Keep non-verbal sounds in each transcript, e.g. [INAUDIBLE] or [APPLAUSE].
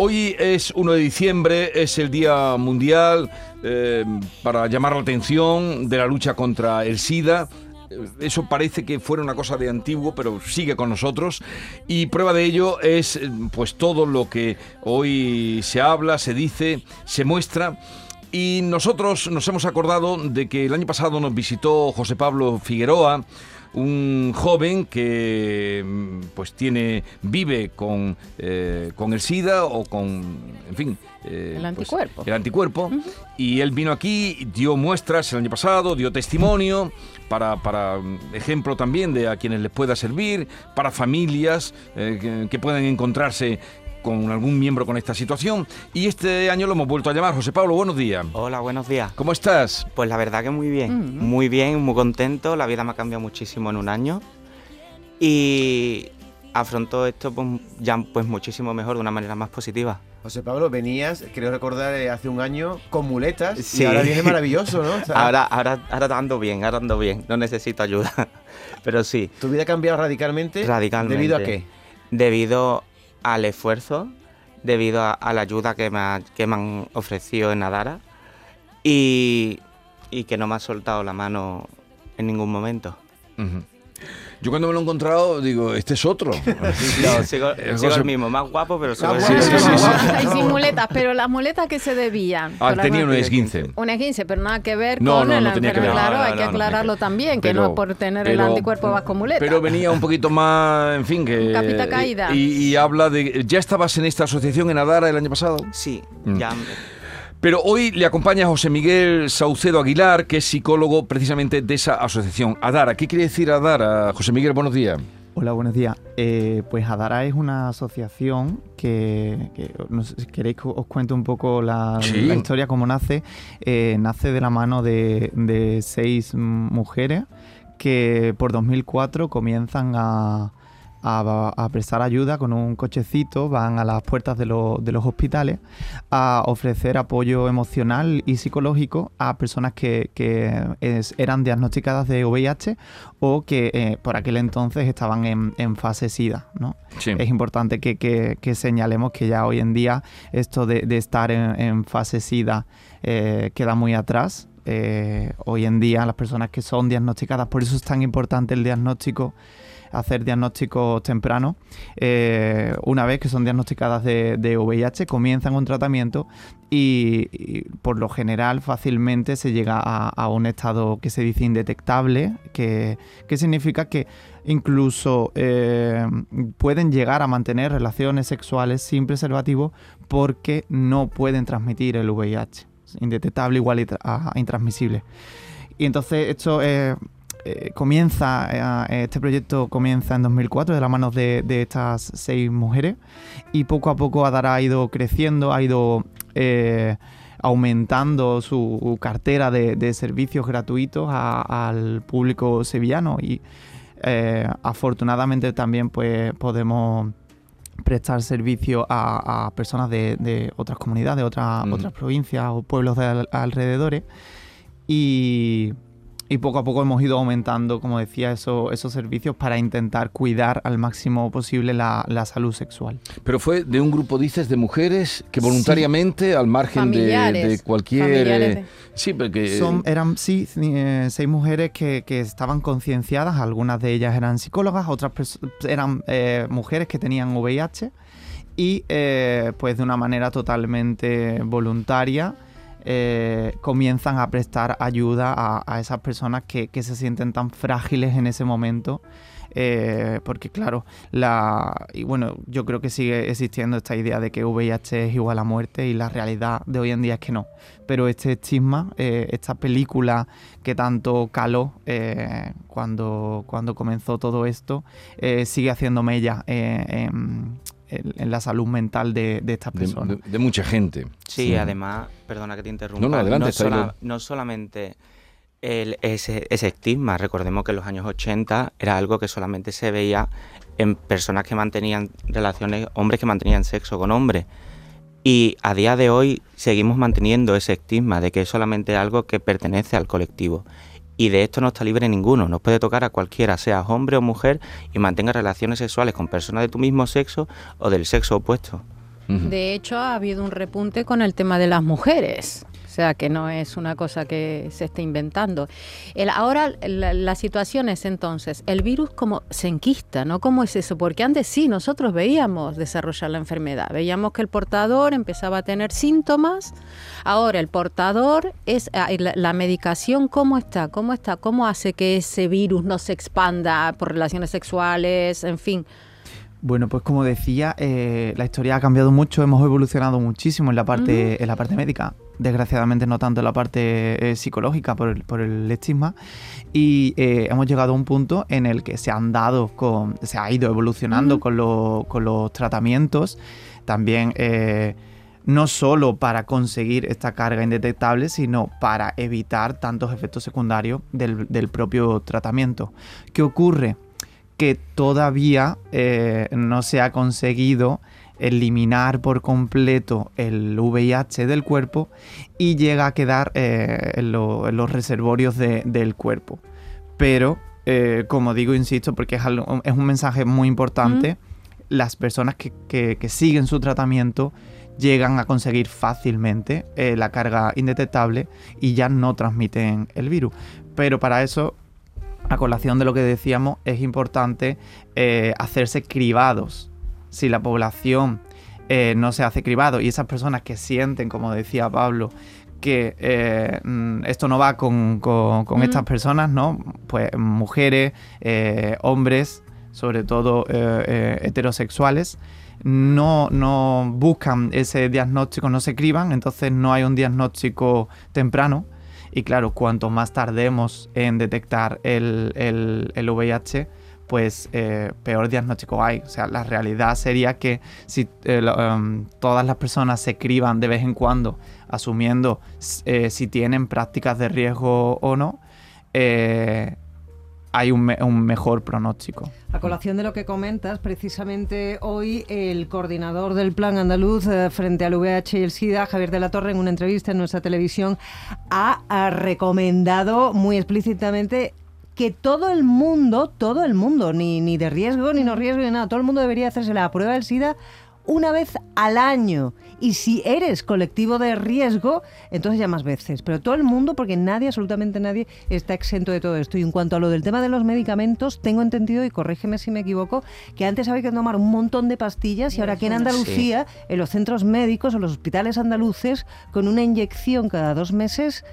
Hoy es 1 de diciembre, es el Día Mundial eh, para llamar la atención de la lucha contra el SIDA. Eso parece que fuera una cosa de antiguo, pero sigue con nosotros. Y prueba de ello es pues todo lo que hoy se habla, se dice, se muestra. Y nosotros nos hemos acordado de que el año pasado nos visitó José Pablo Figueroa, un joven que mm, pues tiene vive con, eh, con el SIDA o con en fin eh, El pues, anticuerpo. el anticuerpo y él vino aquí dio muestras el año pasado dio testimonio para, para mm, ejemplo también de a quienes les pueda servir para familias eh, que, que puedan encontrarse con algún miembro con esta situación y este año lo hemos vuelto a llamar José Pablo buenos días Hola, buenos días. ¿cómo estás? Pues la verdad que muy bien, muy bien, muy contento. La vida me ha cambiado muchísimo en un año y afronto esto pues, ya pues muchísimo mejor, de una manera más positiva. José Pablo, venías, creo recordar, eh, hace un año con muletas Sí. y ahora viene maravilloso, ¿no? [LAUGHS] O sea, Ahora, ahora, ahora ando bien, ahora ando bien, no necesito ayuda. [LAUGHS] Pero sí, Tu vida ha cambiado radicalmente. radicalmente. ¿Debido a qué? Debido al esfuerzo, debido a, la ayuda que me, ha- que me han ofrecido en Nadara y, que no me ha soltado la mano en ningún momento. Yo cuando me lo he encontrado digo, este es otro. [LAUGHS] No, sigo, el mismo, más guapo, pero sigo Más el guapo, mismo. sí, sí, sí. Y sin muletas, pero las muletas que se debían. Ah, tenía un alguna- esguince. Un esguince, pero nada que ver No, con no, el no tenía que ver. Claro, hay que aclararlo también, que no por tener el anticuerpo vas con muletas. Pero venía un poquito más, en fin, que... Capita caída. Y, y habla de... ¿Ya estabas en esta asociación en Adara el año pasado? Sí, Mm. ya Pero hoy le acompaña José Miguel Saucedo Aguilar, que es psicólogo precisamente de esa asociación. Adara, ¿qué quiere decir Adara? José Miguel, buenos días. Hola, buenos días. Eh, pues Adara es una asociación que, que no sé si queréis que os cuente un poco la, Sí. la historia, cómo nace. Eh, nace de la mano de, de seis mujeres que por 2004 comienzan a, a- a prestar ayuda con un cochecito, van a las puertas de, los- de los hospitales a ofrecer apoyo emocional y psicológico a personas que, que es- eran diagnosticadas de VIH o que eh, por aquel entonces estaban en, en fase SIDA. ¿no? Sí. Es importante que, que- que señalemos que ya hoy en día esto de, de estar en, en fase SIDA eh, queda muy atrás. Eh, hoy en día las personas que son diagnosticadas, por eso es tan importante el diagnóstico, hacer diagnósticos tempranos. Eh, una vez que son diagnosticadas de, VIH, comienzan un tratamiento y, por lo general fácilmente se llega a, un estado que se dice indetectable, que, que significa que incluso eh, pueden llegar a mantener relaciones sexuales sin preservativo porque no pueden transmitir el VIH. Indetectable igual a intransmisible. Y entonces esto eh, eh, comienza, eh, este proyecto comienza en 2004 de la mano de, de estas seis mujeres y poco a poco Adara ha ido creciendo, ha ido eh, aumentando su cartera de, de servicios gratuitos a- al público sevillano y eh, afortunadamente también pues podemos prestar servicio a, a personas de, de otras comunidades, otras, Mm. otras provincias o pueblos de al- alrededores y, y poco a poco hemos ido aumentando, como decía, eso- esos servicios para intentar cuidar al máximo posible la, la salud sexual. Pero fue de un grupo, dices, de mujeres que voluntariamente, al margen de, de cualquier... familiares eh, de- Sí, porque... Son, eran, sí, eh, seis mujeres que, que estaban concienciadas, algunas de ellas eran psicólogas, otras eran eh, mujeres que tenían VIH y eh, pues de una manera totalmente voluntaria eh, comienzan a prestar ayuda a, esas personas que, se sienten tan frágiles en ese momento. eh, porque claro, la y bueno, yo creo que sigue existiendo esta idea de que VIH es igual a muerte y la realidad de hoy en día es que no pero este estigma, eh, esta película que tanto caló eh, cuando, cuando comenzó todo esto, sigue haciendo mella en- en la salud mental de, de estas de, personas. de- de mucha gente. Sí, además, perdona que te interrumpa. No, no, adelante, está ahí sola- lo- no solamente el- ese, ese estigma, recordemos que en los años 80 era algo que solamente se veía en personas que mantenían relaciones, hombres que mantenían sexo con hombres. Y a día de hoy seguimos manteniendo ese estigma de que es solamente algo que pertenece al colectivo. Y de esto no está libre ninguno, nos puede tocar a cualquiera, seas hombre o mujer, y mantenga relaciones sexuales con personas de tu mismo sexo o del sexo opuesto. De hecho, ha habido un repunte con el tema de las mujeres. O sea, que no es una cosa que se esté inventando. El, ahora la, la situación es entonces, el virus como se enquista, ¿no? ¿Cómo es eso? Porque antes sí, nosotros veíamos desarrollar la enfermedad. Veíamos que el portador empezaba a tener síntomas. Ahora el portador es ah, la medicación, ¿cómo está? ¿Cómo está? ¿Cómo hace que ese virus no se expanda por relaciones sexuales? En fin. Bueno, pues como decía, eh, la historia ha cambiado mucho, hemos evolucionado muchísimo en la parte, en la parte médica, desgraciadamente no tanto en la parte eh, psicológica por el, por el estigma, y eh, hemos llegado a un punto en el que se han dado con, se ha ido evolucionando con, lo- con los tratamientos, también eh, no solo para conseguir esta carga indetectable, sino para evitar tantos efectos secundarios del, del propio tratamiento. ¿Qué ocurre? que todavía no se ha conseguido eliminar por completo el VIH del cuerpo y llega a quedar eh, en, lo- en los reservorios de- del cuerpo. Pero, eh, como digo, insisto, porque es, algo- es un mensaje muy importante, las personas que, que- que siguen su tratamiento llegan a conseguir fácilmente eh, la carga indetectable y ya no transmiten el virus. Pero para eso a colación de lo que decíamos, es importante eh, hacerse cribados. Si la población eh, no se hace cribado y esas personas que sienten, como decía Pablo, que eh, mm, esto no va con, con- con Mm. estas personas, ¿no? Pues mujeres, eh, hombres, sobre todo heterosexuales, no, no buscan ese diagnóstico, no se criban, entonces no hay un diagnóstico temprano. Y claro, cuanto más tardemos en detectar el, el- el VIH, pues eh, peor diagnóstico hay. O sea, la realidad sería que si eh, em, todas las personas se criban de vez en cuando, asumiendo eh, si tienen prácticas de riesgo o no, hay un, me- un mejor pronóstico. A colación de lo que comentas, precisamente hoy el coordinador del Plan Andaluz frente al VIH y el SIDA, Javier de la Torre, en una entrevista en nuestra televisión, ha recomendado muy explícitamente que todo el mundo, todo el mundo, ni, ni de riesgo, ni no riesgo, ni nada, todo el mundo debería hacerse la prueba del SIDA una vez al año. Y si eres colectivo de riesgo, entonces ya más veces. Pero todo el mundo, porque nadie, absolutamente nadie, está exento de todo esto. Y en cuanto a lo del tema de los medicamentos, tengo entendido, y corrígeme si me equivoco, que antes había que tomar un montón de pastillas y ahora aquí en Andalucía, en los centros médicos o los hospitales andaluces, con una inyección cada dos meses,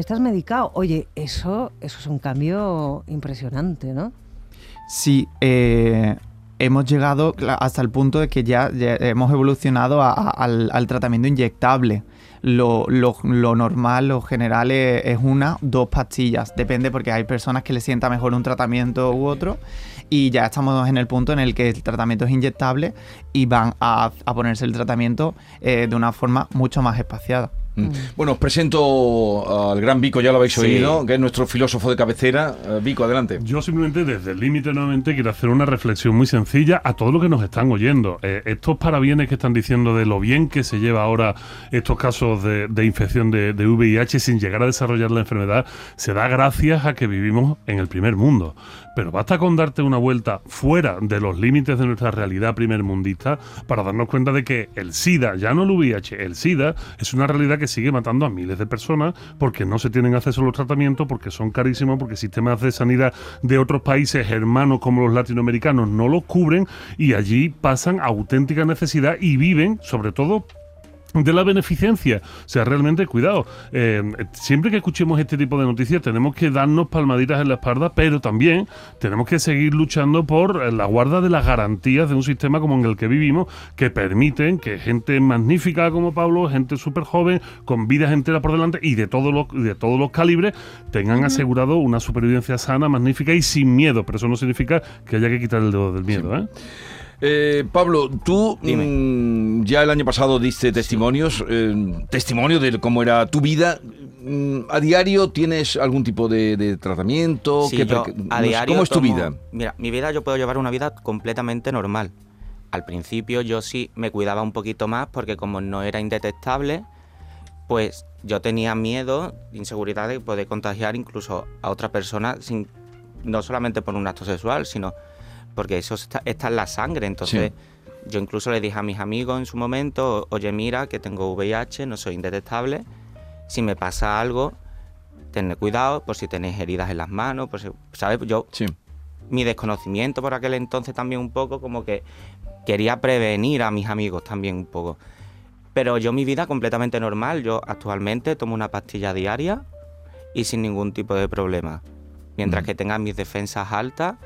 estás medicado. Oye, eso, eso es un cambio impresionante, ¿no? Sí, eh, hemos llegado hasta el punto de que ya, hemos evolucionado al, tratamiento inyectable. Lo, normal, lo general es, una, dos pastillas. Depende porque hay personas que les sienta mejor un tratamiento u otro. Y ya estamos en el punto en el que el tratamiento es inyectable y van a, a ponerse el tratamiento eh, de una forma mucho más espaciada. Mm. Bueno, os presento al gran Vico, ya lo habéis Sí. oído, que es nuestro filósofo de cabecera. Eh, Vico, adelante. Yo simplemente desde el límite nuevamente quiero hacer una reflexión muy sencilla a todo lo que nos están oyendo. Eh, estos parabienes que están diciendo de lo bien que se lleva ahora estos casos de, de infección de, de VIH sin llegar a desarrollar la enfermedad, se da gracias a que vivimos en el primer mundo. Pero basta con darte una vuelta fuera de los límites de nuestra realidad primermundista para darnos cuenta de que el SIDA, ya no el VIH, el SIDA es una realidad que sigue matando a miles de personas porque no se tienen acceso a los tratamientos, porque son carísimos, porque sistemas de sanidad de otros países hermanos como los latinoamericanos no los cubren y allí pasan auténtica necesidad y viven, sobre todo, de la beneficencia. O sea, realmente, cuidado. eh, siempre que escuchemos este tipo de noticias tenemos que darnos palmaditas en la espalda, pero también tenemos que seguir luchando por eh, la guarda de las garantías de un sistema como en el que vivimos, que permiten que gente magnífica como Pablo, gente súper joven, con vidas enteras por delante y de todos los, de todos los calibres, tengan asegurado una supervivencia sana, magnífica y sin miedo. Pero eso no significa que haya que quitar el dedo del miedo, ¿eh? Eh, Pablo, tú mm, ya el año pasado diste testimonios, eh, testimonio de cómo era tu vida. Mm, ¿A diario tienes algún tipo de, de tratamiento? Sí, ¿Qué yo a diario ¿Cómo es tu vida? Mira, mi vida yo puedo llevar una vida completamente normal. Al principio yo sí me cuidaba un poquito más porque como no era indetectable, pues yo tenía miedo, inseguridad de poder contagiar incluso a otra persona sin no solamente por un acto sexual, sino porque eso está, está en la sangre, entonces yo incluso le dije a mis amigos en su momento, oye mira que tengo VIH, no soy indetectable, si me pasa algo, tened cuidado por si tenéis heridas en las manos, por si, ¿sabes? Yo, Sí. mi desconocimiento por aquel entonces también un poco como que quería prevenir a mis amigos también un poco. Pero yo mi vida completamente normal, yo actualmente tomo una pastilla diaria y sin ningún tipo de problema. Mientras Mm. que tenga mis defensas altas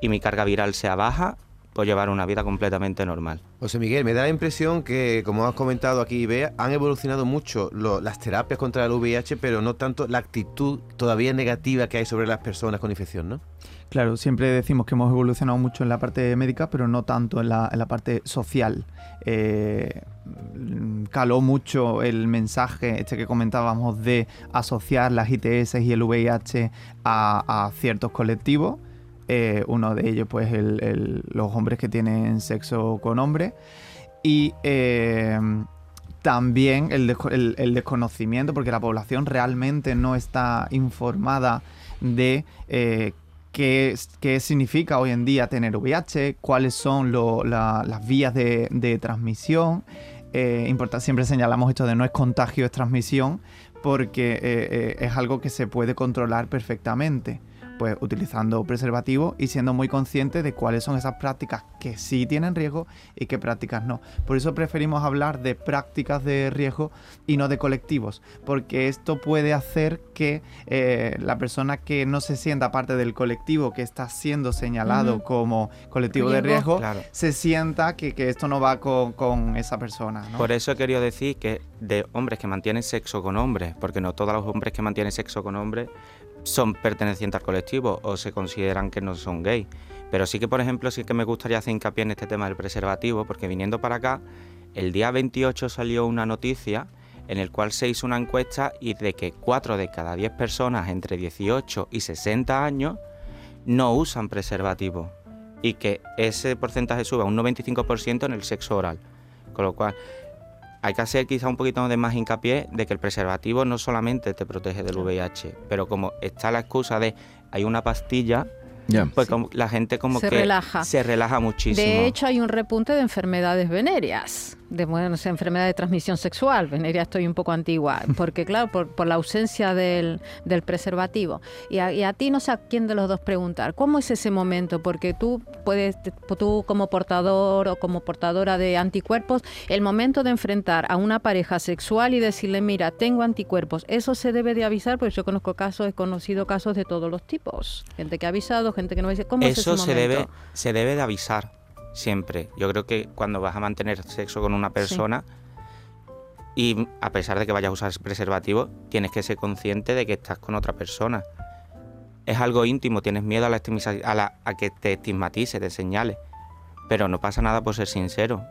y mi carga viral sea baja, puedo llevar una vida completamente normal. José Miguel, me da la impresión que, como has comentado aquí, Bea, han evolucionado mucho lo- las terapias contra el VIH, pero no tanto la actitud todavía negativa que hay sobre las personas con infección, ¿no? Claro, siempre decimos que hemos evolucionado mucho en la parte médica, pero no tanto en la, en la parte social. Eh, caló mucho el mensaje este que comentábamos de asociar las ITS y el VIH a, a ciertos colectivos. Eh, uno de ellos, pues, los hombres que tienen sexo con hombres. Y eh, también el, desco- el- el desconocimiento, porque la población realmente no está informada de eh, qué, significa hoy en día tener VIH, cuáles son las vías de, transmisión. Eh, siempre señalamos esto de no es contagio, es transmisión, porque es algo que se puede controlar perfectamente. Pues utilizando preservativo y siendo muy consciente de cuáles son esas prácticas que sí tienen riesgo y qué prácticas no. Por eso preferimos hablar de prácticas de riesgo y no de colectivos, porque esto puede hacer que eh, la persona que no se sienta parte del colectivo que está siendo señalado como colectivo de Riesgo. riesgo, Claro. se sienta que, que esto no va con, con esa persona. ¿no? Por eso he querido decir que de hombres que mantienen sexo con hombres, porque no todos los hombres que mantienen sexo con hombres son pertenecientes al colectivo o se consideran que no son gay. Pero sí que, por ejemplo, sí que me gustaría hacer hincapié en este tema del preservativo, porque viniendo para acá, el día 28 salió una noticia en el cual se hizo una encuesta y de que 4 de cada 10 personas entre 18 y 60 años no usan preservativo y que ese porcentaje sube a un 95% en el sexo oral. Con lo cual, hay que hacer quizá un poquito de más hincapié de que el preservativo no solamente te protege del VIH, pero como está la excusa de hay una pastilla, pues como la gente como Se que relaja. se relaja muchísimo. De hecho, hay un repunte de enfermedades venéreas, de bueno, esa enfermedad de transmisión sexual. Venérea estoy un poco antigua, [LAUGHS] porque claro, por, por la ausencia del, del preservativo. Y a, y a ti no sé a quién de los dos preguntar, ¿cómo es ese momento? Porque tú puedes, tú como portador o como portadora de anticuerpos, el momento de enfrentar a una pareja sexual y decirle, mira, tengo anticuerpos, eso se debe de avisar, porque yo conozco casos, he conocido casos de todos los tipos. Gente que ha avisado, gente que no ha avisado. ¿Cómo es Eso ese se momento? debe, se debe de avisar siempre. Yo creo que cuando vas a mantener sexo con una persona y a pesar de que vayas a usar preservativo, tienes que ser consciente de que estás con otra persona. Es algo íntimo, tienes miedo a, la a, la- a que te estigmatice, te señale. Pero no pasa nada por ser sincero.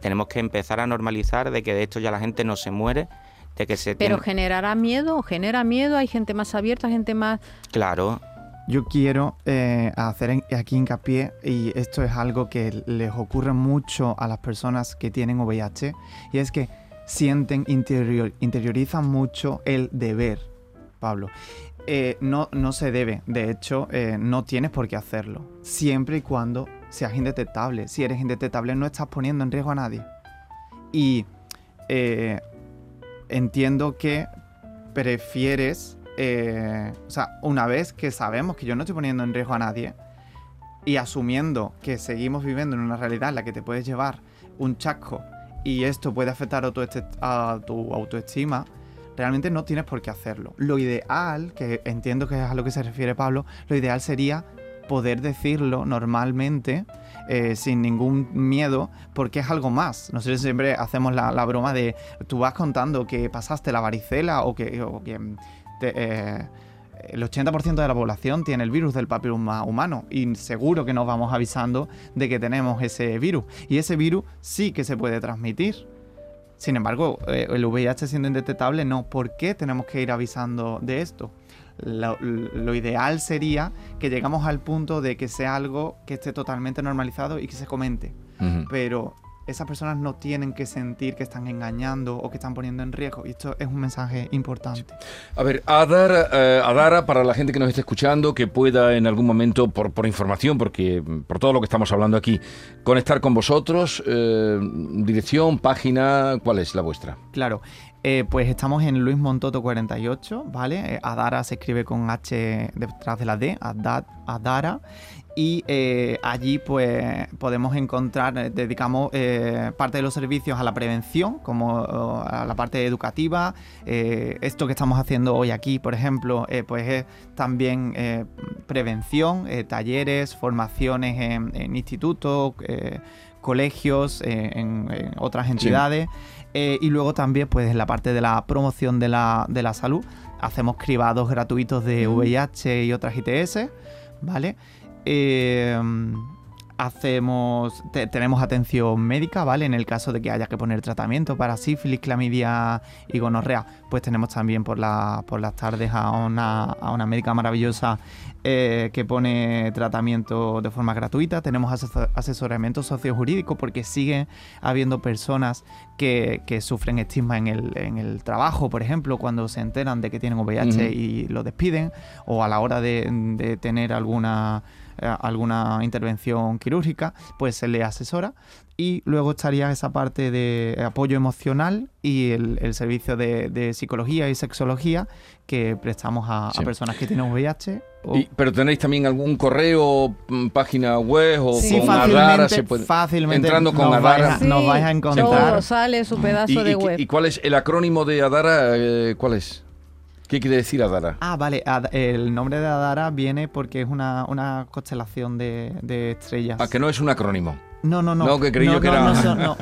Tenemos que empezar a normalizar de que de esto ya la gente no se muere, de que se Pero tiene- generará miedo, genera miedo, hay gente más abierta, gente más... Claro, Yo quiero eh, hacer aquí hincapié, y esto es algo que les ocurre mucho a las personas que tienen VIH, y es que sienten, interior- interiorizan mucho el deber, Pablo. Eh, no, no se debe, de hecho, eh, no tienes por qué hacerlo, siempre y cuando seas indetectable. Si eres indetectable no estás poniendo en riesgo a nadie. Y entiendo que prefieres, eh, o sea, una vez que sabemos que yo no estoy poniendo en riesgo a nadie y asumiendo que seguimos viviendo en una realidad en la que te puedes llevar un chasco y esto puede afectar a tu, este- autoestima, realmente no tienes por qué hacerlo. Lo ideal, que entiendo que es a lo que se refiere Pablo, lo ideal sería poder decirlo normalmente, eh, sin ningún miedo, porque es algo más. Nosotros siempre hacemos la, broma de, tú vas contando que pasaste la varicela o que, te- eh, el 80% de la población tiene el virus del papiloma humano y seguro que nos vamos avisando de que tenemos ese virus. Y ese virus sí que se puede transmitir. Sin embargo, eh, el VIH siendo indetectable, no. ¿Por qué tenemos que ir avisando de esto? Lo, lo ideal sería que llegamos al punto de que sea algo que esté totalmente normalizado y que se comente. Pero esas personas no tienen que sentir que están engañando o que están poniendo en riesgo. Y esto es un mensaje importante. A ver, Adara, eh, Adara, para la gente que nos esté escuchando, que pueda en algún momento, por, por información, porque mm, por todo lo que estamos hablando aquí, conectar con vosotros, eh, dirección, página, ¿cuál es la vuestra? Claro, eh, pues estamos en Luis Montoto 48, ¿vale? Adara se escribe con H detrás de la D, Adad- Adara. Y eh, allí pues podemos encontrar, eh, dedicamos eh, parte de los servicios a la prevención, como a la parte educativa. Esto que estamos haciendo hoy aquí, por ejemplo, pues es también prevención, talleres, formaciones en, en institutos, colegios, en, en otras entidades. Y luego también, pues en la parte de la promoción de la, de la salud, hacemos cribados gratuitos de VIH y otras ITS, ¿vale? Eh, hacemos, te- tenemos atención médica, ¿vale? En el caso de que haya que poner tratamiento para sífilis, clamidia y gonorrea, pues tenemos también por, la, por las tardes a una, a una médica maravillosa eh, que pone tratamiento de forma gratuita. Tenemos asesor- asesoramiento sociojurídico porque sigue habiendo personas que, que sufren estigma en el, en el trabajo, por ejemplo, cuando se enteran de que tienen VIH y lo despiden, o a la hora de, de tener alguna, alguna intervención quirúrgica, pues se le asesora. Y luego estaría esa parte de apoyo emocional y el, el servicio de, de psicología y sexología que prestamos a, personas que tienen VIH. o- Y- pero tenéis también algún correo, mm, página web o Sí, con fácilmente, Adara se puede. fácilmente entrando con nos Adara. vais a- nos vais a encontrar. Todo sale su pedazo ¿Y, de y- web. y cuál es el acrónimo de Adara? eh, ¿Cuál es? ¿Qué quiere decir Adara? Ah, vale. Ad- el nombre de Adara viene porque es una, una constelación de, de estrellas. Ah, que no es un acrónimo. No, no, no. No, que creí yo que era- no, son- no.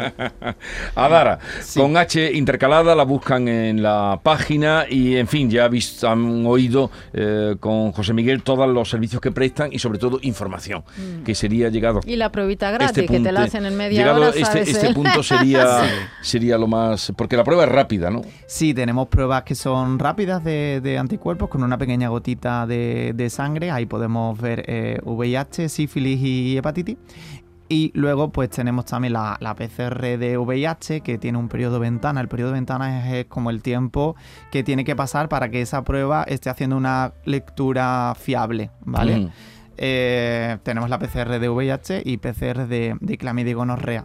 [LAUGHS] Adara, Sí. con H intercalada, la buscan en la página y, en fin, ya visto, han oído eh, con José Miguel todos los servicios que prestan y, sobre todo, información, que sería llegado Y la pruebita gratis, este que te la hacen en media llegado hora, este, sabes, este ¿eh? [LAUGHS] punto sería, sería lo más... Porque la prueba es rápida, ¿no? Sí, tenemos pruebas que son rápidas de, de anticuerpos con una pequeña gotita de, de sangre. Ahí podemos ver eh, VIH, sífilis y hepatitis. Y luego pues tenemos también la, la PCR de VIH que tiene un periodo ventana. El periodo ventana es, es como el tiempo que tiene que pasar para que esa prueba esté haciendo una lectura fiable, ¿vale? Mm. Eh, tenemos la PCR de VIH y PCR de, de clamidia y gonorrea.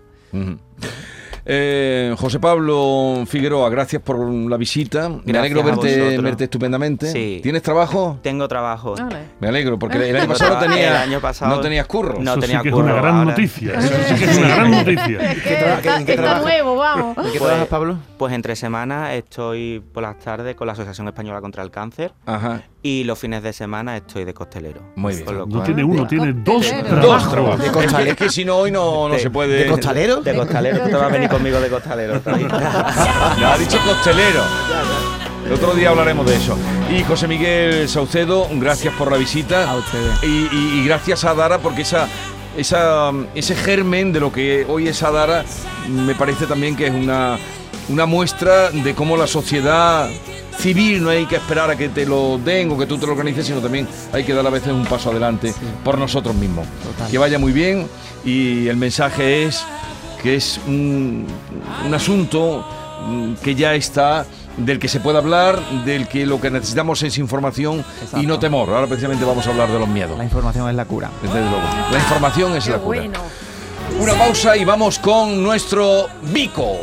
Eh, José Pablo Figueroa, gracias por la visita. Me alegro verte, verte estupendamente. Sí. ¿Tienes trabajo? Tengo trabajo. Vale. Me alegro, porque el año Tengo pasado, tenía, El año pasado- no tenías curro. No Eso tenía sí que es curro, una gran ahora- noticia. Eso sí que es una gran noticia. [LAUGHS] Qué está trabajas? nuevo, vamos. ¿En qué trabajas, Pablo? Pues entre semanas estoy por las tardes con la Asociación Española contra el Cáncer Ajá. y los fines de semana estoy de costelero. Muy bien. No tiene uno, tiene dos trabajos. De Es que, costalero. es que si no, hoy no, no De- se puede. ¿De costalero? De costalero, te vas a venir conmigo de costalero. [LAUGHS] Ya ha dicho costelero. El otro día hablaremos de eso. Y José Miguel Saucedo, gracias por la visita. A ustedes. Y, y- y gracias a Adara porque esa, esa, ese germen de lo que hoy es Adara me parece también que es una, una muestra de cómo la sociedad civil no hay que esperar a que te lo den o que tú te lo organices, sino también hay que dar a veces un paso adelante por nosotros mismos. Total. Que vaya muy bien y el mensaje es que es un, un asunto mm, que ya está del que se puede hablar, del que lo que necesitamos es información y no temor. Ahora precisamente vamos a hablar de los miedos. La información es la cura. Desde luego. La información es Qué la cura. bueno. Una pausa y vamos con nuestro Vico.